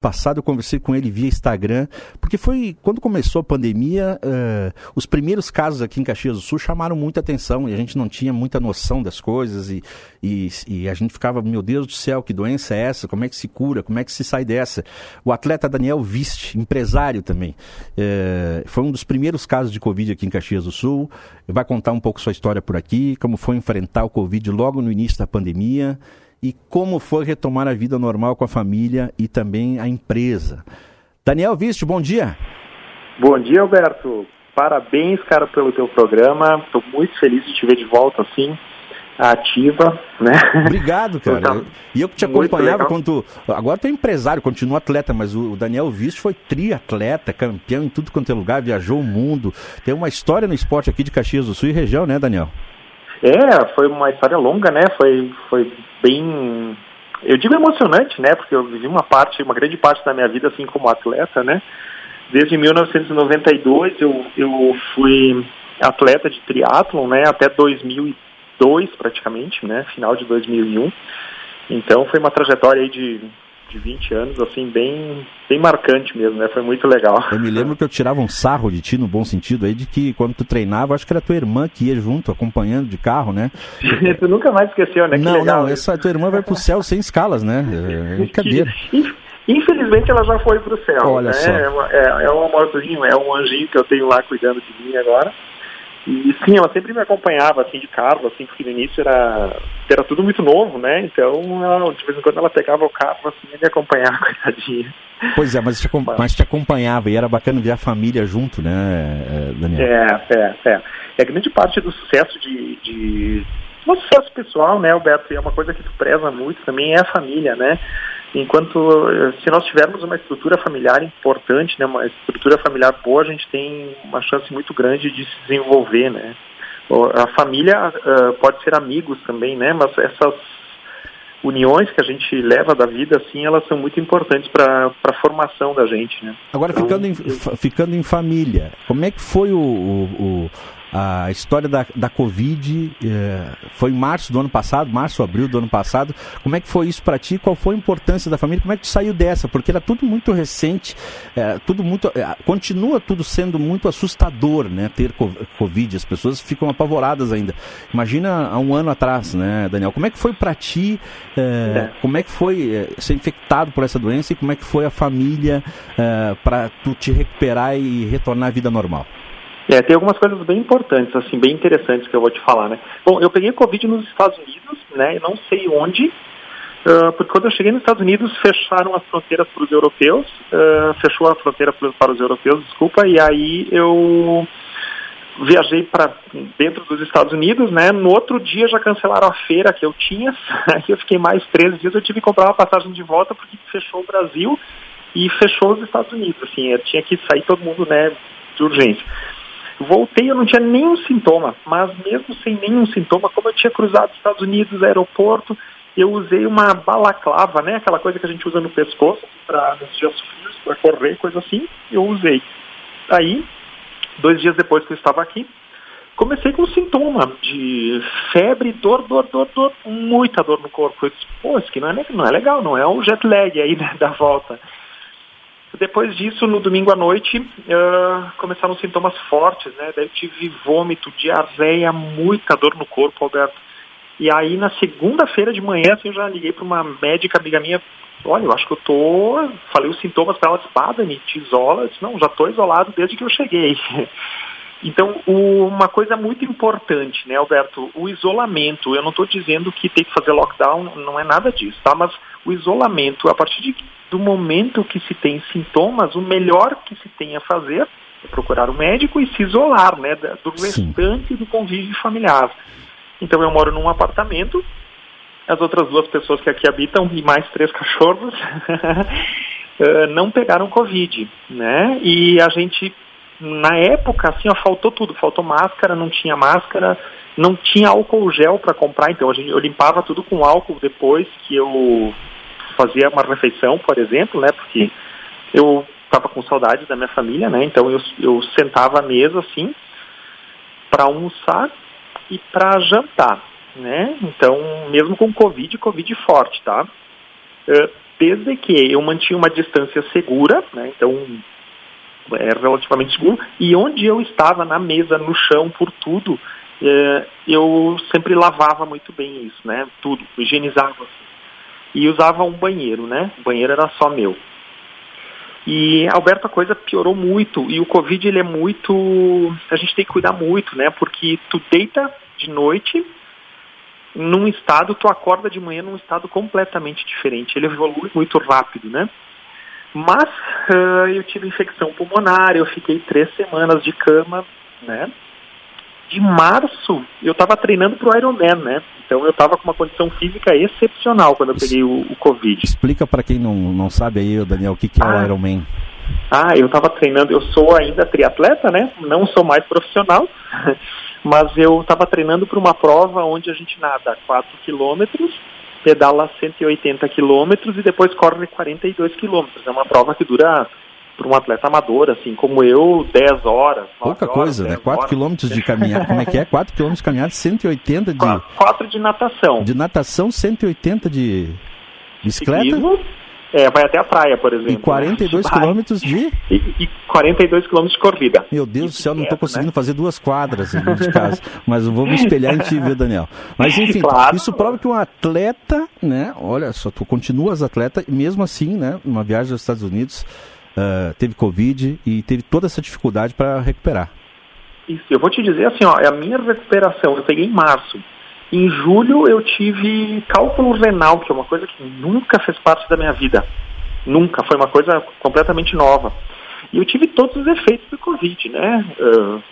passado eu conversei com ele via Instagram, porque foi quando começou a pandemia, uh, os primeiros casos aqui em Caxias do Sul chamaram muita atenção e a gente não tinha muita noção das coisas e, e, e, a gente ficava, meu Deus do céu, que doença é essa? Como é que se cura? Como é que se sai dessa? O atleta Daniel Viste, empresário também, uh, foi um dos primeiros casos de Covid aqui em Caxias do Sul, vai contar um pouco sua história por aqui, como foi enfrentar o Covid logo no início da pandemia, e como foi retomar a vida normal com a família e também a empresa. Daniel Viste, bom dia. Bom dia, Alberto. Parabéns, cara, pelo teu programa. Estou muito feliz de te ver de volta assim, ativa, né? Obrigado, cara. Então, e eu que te acompanhava quando agora tu é empresário, continua atleta, mas o Daniel Viste foi triatleta, campeão em tudo quanto é lugar, viajou o mundo. Tem uma história no esporte aqui de Caxias do Sul e região, né, Daniel? É, foi uma história longa, né? Foi, foi bem, eu digo emocionante, né? Porque eu vivi uma parte, uma grande parte da minha vida assim como atleta, né? Desde 1992 eu, eu fui atleta de triatlon, né? Até 2002 praticamente, né? Final de 2001. Então foi uma trajetória aí de de 20 anos, assim, bem, bem marcante mesmo, né? Foi muito legal. Eu me lembro que eu tirava um sarro de ti, no bom sentido, aí, de que quando tu treinava, acho que era tua irmã que ia junto, acompanhando de carro, né? tu nunca mais esqueceu, né? não, não, essa tua irmã vai pro céu sem escalas, né? É brincadeira. Infelizmente ela já foi pro céu. Olha né? só. É, é, é um amorzinho, é um anjinho que eu tenho lá cuidando de mim agora. E sim, ela sempre me acompanhava assim de carro, assim, porque no início era, era tudo muito novo, né? Então, ela, de vez em quando ela pegava o carro assim e me acompanhava, coitadinha. Pois é, mas te, mas te acompanhava e era bacana ver a família junto, né, eh, Daniel? É, é, é. A grande parte do sucesso de, de sucesso pessoal, né, Alberto, e é uma coisa que tu preza muito também, é a família, né? Enquanto, se nós tivermos uma estrutura familiar importante, né, uma estrutura familiar boa, a gente tem uma chance muito grande de se desenvolver, né? A família uh, pode ser amigos também, né? Mas essas uniões que a gente leva da vida, assim, elas são muito importantes para a formação da gente, né? Agora, então, ficando, em, ficando em família, como é que foi o, o, a história da, da Covid é, foi em março do ano passado, março, abril do ano passado. Como é que foi isso para ti? Qual foi a importância da família? Como é que tu saiu dessa? Porque era tudo muito recente, é, tudo muito, é, continua tudo sendo muito assustador, né? Ter Covid, as pessoas ficam apavoradas ainda. Imagina há um ano atrás, né, Daniel? Como é que foi para ti? como é que foi ser infectado por essa doença e como é que foi a família para tu te recuperar e retornar à vida normal? É, tem algumas coisas bem importantes, assim, bem interessantes que eu vou te falar, né? Bom, eu peguei Covid nos Estados Unidos, né? Eu não sei onde, uh, porque quando eu cheguei nos Estados Unidos, fecharam as fronteiras para os europeus, uh, fechou a fronteira para os europeus, desculpa, e aí eu viajei para dentro dos Estados Unidos, né? No outro dia já cancelaram a feira que eu tinha, aí eu fiquei mais três dias, eu tive que comprar uma passagem de volta porque fechou o Brasil e fechou os Estados Unidos, assim, eu tinha que sair todo mundo, né, de urgência. Voltei, eu não tinha nenhum sintoma, mas mesmo sem nenhum sintoma, como eu tinha cruzado Estados Unidos, aeroporto, eu usei uma balaclava, né? Aquela coisa que a gente usa no pescoço para nos dias frios, para correr, coisa assim, eu usei. Aí, dois dias depois que eu estava aqui, comecei com sintoma de febre, dor, dor, dor, dor, muita dor no corpo. Eu disse, pô, isso aqui não é, não é legal, não é um jet lag aí né, da volta. Depois disso, no domingo à noite, uh, começaram sintomas fortes, né? Daí eu tive vômito, diarreia, muita dor no corpo, Alberto. E aí, na segunda-feira de manhã, assim, eu já liguei para uma médica amiga minha. Olha, eu acho que eu tô. Falei os sintomas para ela, disse, Badani, te isola. Eu disse, não, já estou isolado desde que eu cheguei. Então, o, uma coisa muito importante, né, Alberto? O isolamento. Eu não estou dizendo que tem que fazer lockdown, não é nada disso, tá? Mas o isolamento, a partir de, do momento que se tem sintomas, o melhor que se tem a fazer é procurar o um médico e se isolar, né, do Sim. restante do convívio familiar. Então eu moro num apartamento, as outras duas pessoas que aqui habitam e mais três cachorros eh, não pegaram Covid, né? E a gente, na época, assim, ó, faltou tudo, faltou máscara, não tinha máscara, não tinha álcool gel para comprar, então a gente, eu limpava tudo com álcool depois que eu fazia uma refeição, por exemplo, né? Porque eu estava com saudade da minha família, né? Então eu, eu sentava à mesa assim para almoçar e para jantar, né? Então mesmo com covid, covid forte, tá? Uh, desde que eu mantinha uma distância segura, né, então é relativamente seguro, e onde eu estava na mesa, no chão, por tudo, é, eu sempre lavava muito bem isso, né, tudo, higienizava assim. E usava um banheiro, né, o banheiro era só meu. E, Alberto, a coisa piorou muito, e o Covid, ele é muito, a gente tem que cuidar muito, né, porque tu deita de noite, num estado, tu acorda de manhã num estado completamente diferente. Ele evolui muito rápido, né? Mas uh, eu tive infecção pulmonar, eu fiquei três semanas de cama, né? De março, eu estava treinando para o Ironman, né? Então eu estava com uma condição física excepcional quando eu peguei o, o Covid. Explica para quem não, não sabe aí, Daniel, o que, que é ah, o Ironman. Ah, eu estava treinando, eu sou ainda triatleta, né? Não sou mais profissional, mas eu estava treinando para uma prova onde a gente nada 4 quilômetros, pedala 180 quilômetros e depois corre 42 quilômetros. É uma prova que dura para um atleta amador, assim como eu, 10 horas. Pouca horas, coisa, né? 4 quilômetros de caminhada. Como é que é? 4 quilômetros de caminhada, 180 de. 4 de natação. De natação, 180 de bicicleta? Ciclismo, é, vai até a praia, por exemplo. E 42 né? quilômetros de? E, e 42 quilômetros de corrida. Meu Deus do céu, não estou conseguindo né? fazer duas quadras de casa. mas eu vou me espelhar em ti, viu, Daniel? Mas enfim, claro. isso prova que um atleta, né? Olha só, tu continuas atleta, e mesmo assim, né? Uma viagem aos Estados Unidos, uh, teve Covid e teve toda essa dificuldade para recuperar. Isso, eu vou te dizer assim, ó, é a minha recuperação, eu peguei em março. Em julho eu tive cálculo renal, que é uma coisa que nunca fez parte da minha vida. Nunca, foi uma coisa completamente nova. E eu tive todos os efeitos do Covid, né? Uh,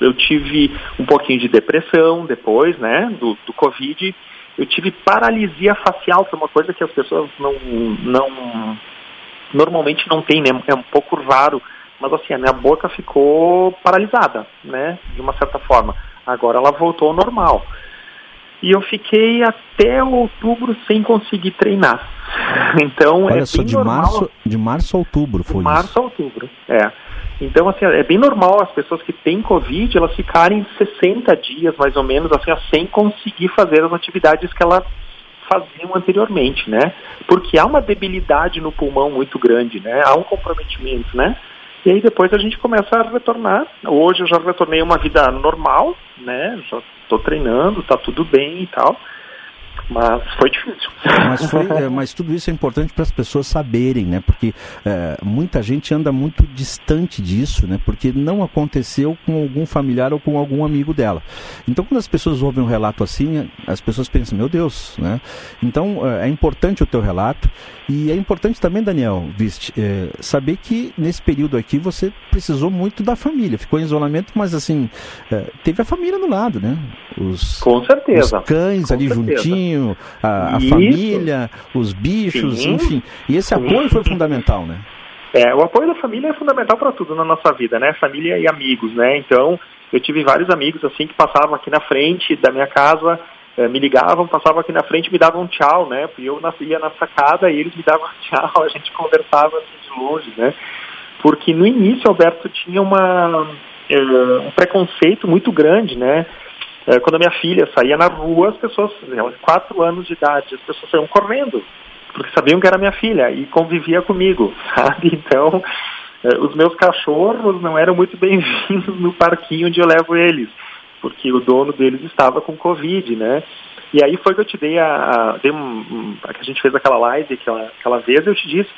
eu tive um pouquinho de depressão depois, né, do, do Covid. Eu tive paralisia facial, que é uma coisa que as pessoas não, não normalmente não têm, né? É um pouco raro, mas assim, a minha boca ficou paralisada, né, de uma certa forma. Agora ela voltou ao normal. E eu fiquei até outubro sem conseguir treinar. Então Olha é só, de normal. março, de março a outubro foi de março isso. a outubro, é. Então, assim, é bem normal as pessoas que têm Covid, elas ficarem 60 dias, mais ou menos, assim, sem conseguir fazer as atividades que elas faziam anteriormente, né? Porque há uma debilidade no pulmão muito grande, né? Há um comprometimento, né? E aí depois a gente começa a retornar. Hoje eu já retornei uma vida normal, né? Já estou treinando, está tudo bem e tal. Mas foi difícil. Mas, foi, é, mas tudo isso é importante para as pessoas saberem, né? Porque é, muita gente anda muito distante disso, né? Porque não aconteceu com algum familiar ou com algum amigo dela. Então, quando as pessoas ouvem um relato assim, as pessoas pensam, meu Deus, né? Então, é, é importante o teu relato e é importante também, Daniel, viste, é, saber que nesse período aqui você precisou muito da família. Ficou em isolamento, mas assim, é, teve a família no lado, né? Os, Com certeza. Os cães Com ali certeza. Juntinho, a, a família, os bichos, Sim. enfim. E esse apoio foi fundamental, né? É, o apoio da família é fundamental para tudo na nossa vida, né? Família e amigos, né? Então, eu tive vários amigos assim que passavam aqui na frente da minha casa é, me ligavam, passavam aqui na frente me davam tchau, né? E eu ia na sacada e eles me davam tchau, a gente conversava assim de longe, né? Porque no início, Alberto, tinha uma, é, um preconceito muito grande, né? É, quando a minha filha saía na rua, as pessoas, ela quatro anos de idade, as pessoas saíam correndo, porque sabiam que era minha filha e convivia comigo, sabe? Então, os meus cachorros não eram muito bem-vindos no parquinho onde eu levo eles porque o dono deles estava com Covid, né? E aí foi que eu te dei a, a, um, a que a gente fez aquela live aquela, aquela vez, eu te disse,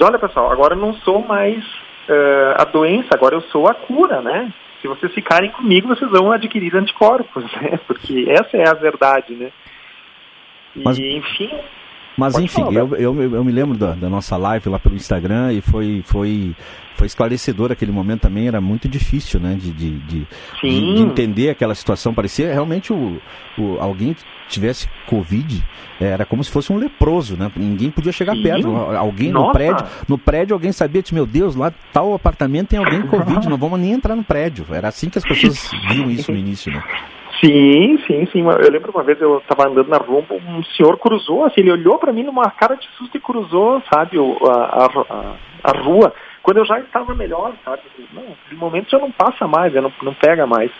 olha pessoal, agora eu não sou mais uh, a doença, agora eu sou a cura, né? Se vocês ficarem comigo, vocês vão adquirir anticorpos, né? Porque essa é a verdade, né? E, Mas... enfim, mas Pode enfim, falar, eu, eu, eu, me lembro da, da, nossa live lá pelo Instagram e foi, foi, foi esclarecedor aquele momento também, era muito difícil, né? De, de, de, de, de entender aquela situação. Parecia realmente o, o, alguém que tivesse Covid, era como se fosse um leproso, né? Ninguém podia chegar Sim. perto. Alguém Nossa. no prédio, no prédio alguém sabia, meu Deus, lá tal apartamento tem alguém com Covid, não vamos nem entrar no prédio. Era assim que as pessoas viam isso no início, né? Sim, sim, sim. Eu lembro uma vez eu estava andando na rua, um senhor cruzou, assim, ele olhou para mim numa cara de susto e cruzou, sabe, a, a, a, rua, quando eu já estava melhor, sabe? Não, de momento já não passa mais, já não, não pega mais.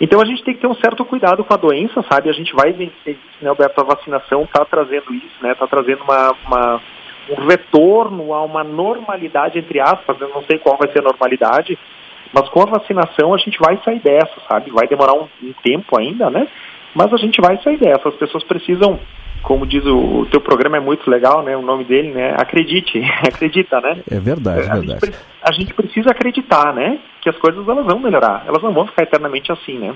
Então a gente tem que ter um certo cuidado com a doença, sabe? A gente vai vencer isso, né, Alberto? A vacinação está trazendo isso, né? Está trazendo uma, uma, um retorno a uma normalidade, entre aspas, eu não sei qual vai ser a normalidade, mas com a vacinação a gente vai sair dessa, sabe? Vai demorar um, um tempo ainda, né? Mas a gente vai sair dessa. As pessoas precisam, como diz o, o teu programa é muito legal, né? O nome dele, né? Acredite, acredita, né? É verdade, é a verdade. Gente, a gente precisa acreditar, né? Que as coisas elas vão melhorar. Elas não vão ficar eternamente assim, né?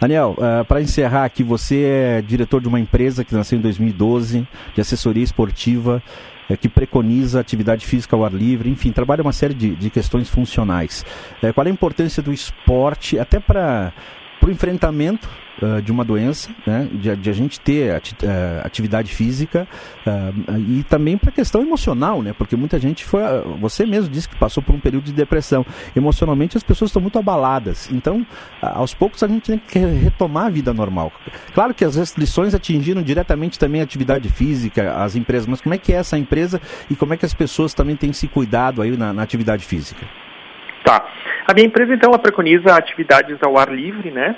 Daniel, uh, para encerrar aqui, você é diretor de uma empresa que nasceu em 2012, de assessoria esportiva, uh, que preconiza atividade física ao ar livre, enfim, trabalha uma série de, de questões funcionais. Uh, qual é a importância do esporte, até para o enfrentamento uh, de uma doença, né, de, de a gente ter ati uh, atividade física uh, e também para a questão emocional, né, porque muita gente foi, você mesmo disse que passou por um período de depressão. Emocionalmente as pessoas estão muito abaladas, então aos poucos a gente tem que retomar a vida normal. Claro que as restrições atingiram diretamente também a atividade física, as empresas, mas como é que é essa empresa e como é que as pessoas também têm se cuidado aí na, na atividade física? Tá. A minha empresa, então, ela preconiza atividades ao ar livre, né?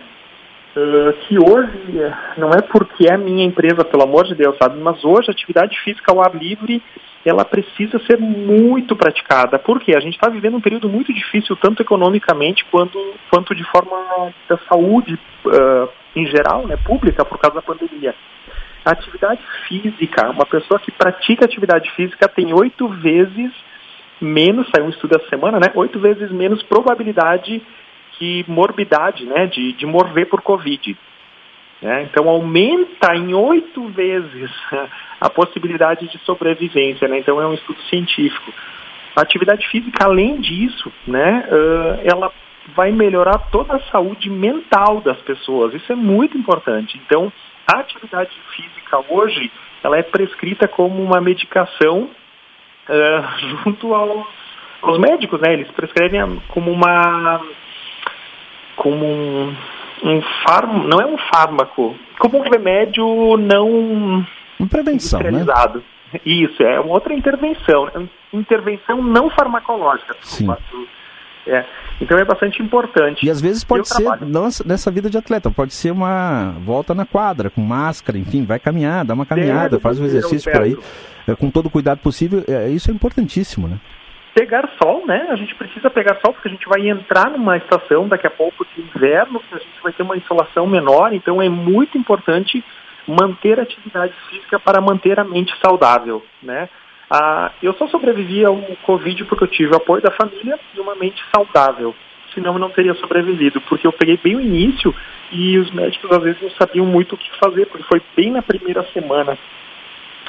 Uh, que hoje, não é porque é minha empresa, pelo amor de Deus, sabe? Mas hoje a atividade física ao ar livre, ela precisa ser muito praticada. Por quê? A gente está vivendo um período muito difícil, tanto economicamente quanto, quanto de forma da saúde uh, em geral, né, pública, por causa da pandemia. A atividade física, uma pessoa que pratica atividade física tem oito vezes menos, saiu um estudo essa semana, né? Oito vezes menos probabilidade de morbidade, né? De, de morrer por Covid. Né? Então aumenta em oito vezes a possibilidade de sobrevivência, né? Então é um estudo científico. A atividade física, além disso, né? Uh, ela vai melhorar toda a saúde mental das pessoas. Isso é muito importante. Então, a atividade física hoje, ela é prescrita como uma medicação uh, junto aos, aos, médicos, né? Eles prescrevem como uma como um, um fármaco, não é um fármaco, como um remédio não prevenção, né? Isso, é uma outra intervenção, é intervenção não farmacológica. Sim. É. Então é bastante importante. E às vezes pode ser, não nessa vida de atleta, pode ser uma volta na quadra, com máscara, enfim, vai caminhar, dá uma caminhada, Deve faz um exercício por aí, é, com todo o cuidado possível, é, isso é importantíssimo, né? Pegar sol, né? A gente precisa pegar sol porque a gente vai entrar numa estação daqui a pouco de inverno, que a gente vai ter uma insolação menor, então é muito importante manter a atividade física para manter a mente saudável, né? Ah, eu só sobrevivi ao Covid porque eu tive o apoio da família e uma mente saudável. Senão eu não teria sobrevivido, porque eu peguei bem o início e os médicos às vezes não sabiam muito o que fazer, porque foi bem na primeira semana.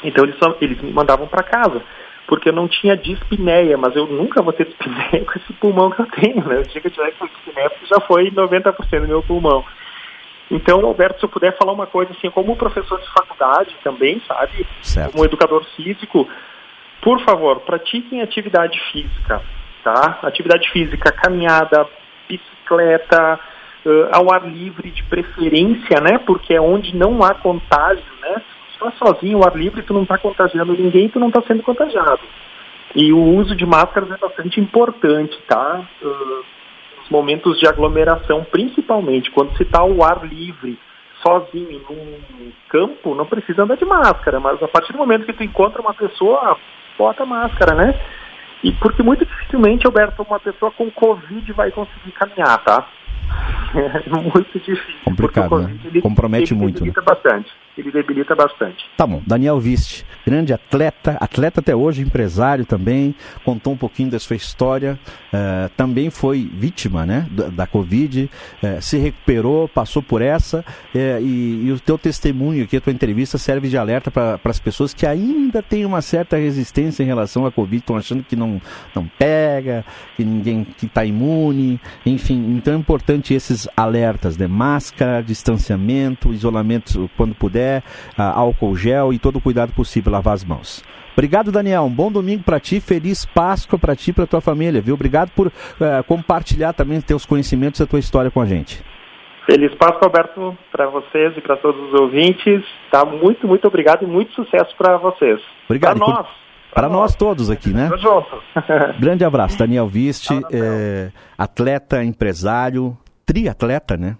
Então eles, só, eles me mandavam para casa, porque eu não tinha dispneia, mas eu nunca vou ter dispneia com esse pulmão que eu tenho, né? O dia que eu tiver com dispneia, já foi 90% do meu pulmão. Então, Alberto, se eu puder falar uma coisa assim, como professor de faculdade também, sabe? Certo. Como educador físico, por favor, pratiquem atividade física, tá? Atividade física, caminhada, bicicleta, uh, ao ar livre de preferência, né? Porque é onde não há contágio, né? Se tu está sozinho ao ar livre, tu não está contagiando ninguém, tu não está sendo contagiado. E o uso de máscaras é bastante importante, tá? Uh, nos momentos de aglomeração, principalmente quando se está ao ar livre, sozinho num campo, não precisa andar de máscara, mas a partir do momento que tu encontra uma pessoa bota máscara, né? E porque muito dificilmente, Alberto, uma pessoa com Covid vai conseguir caminhar, tá? É muito difícil. Complicado, COVID, né? ele, Compromete ele muito. Debilita né? bastante. Ele debilita bastante. Tá bom. Daniel Viste, grande atleta, atleta até hoje, empresário também, contou um pouquinho da sua história, uh, também foi vítima né, da, da Covid, uh, se recuperou, passou por essa, uh, e, e, o teu testemunho aqui, a tua entrevista serve de alerta para as pessoas que ainda têm uma certa resistência em relação à Covid, estão achando que não, não pega, que ninguém que está imune, enfim, então é importante esses alertas, né? Máscara, distanciamento, isolamento quando puder, uh, álcool gel e todo o cuidado possível, lavar as mãos. Obrigado, Daniel. Um bom domingo para ti, feliz Páscoa para ti e para tua família, viu? Obrigado por uh, compartilhar também teus conhecimentos e a tua história com a gente. Feliz Páscoa, Alberto, para vocês e para todos os ouvintes. Tá muito, muito obrigado e muito sucesso para vocês. Obrigado. Para nós. Para nós todos aqui, né? junto. Grande abraço, Daniel Viste, é, atleta, empresário, triatleta, né?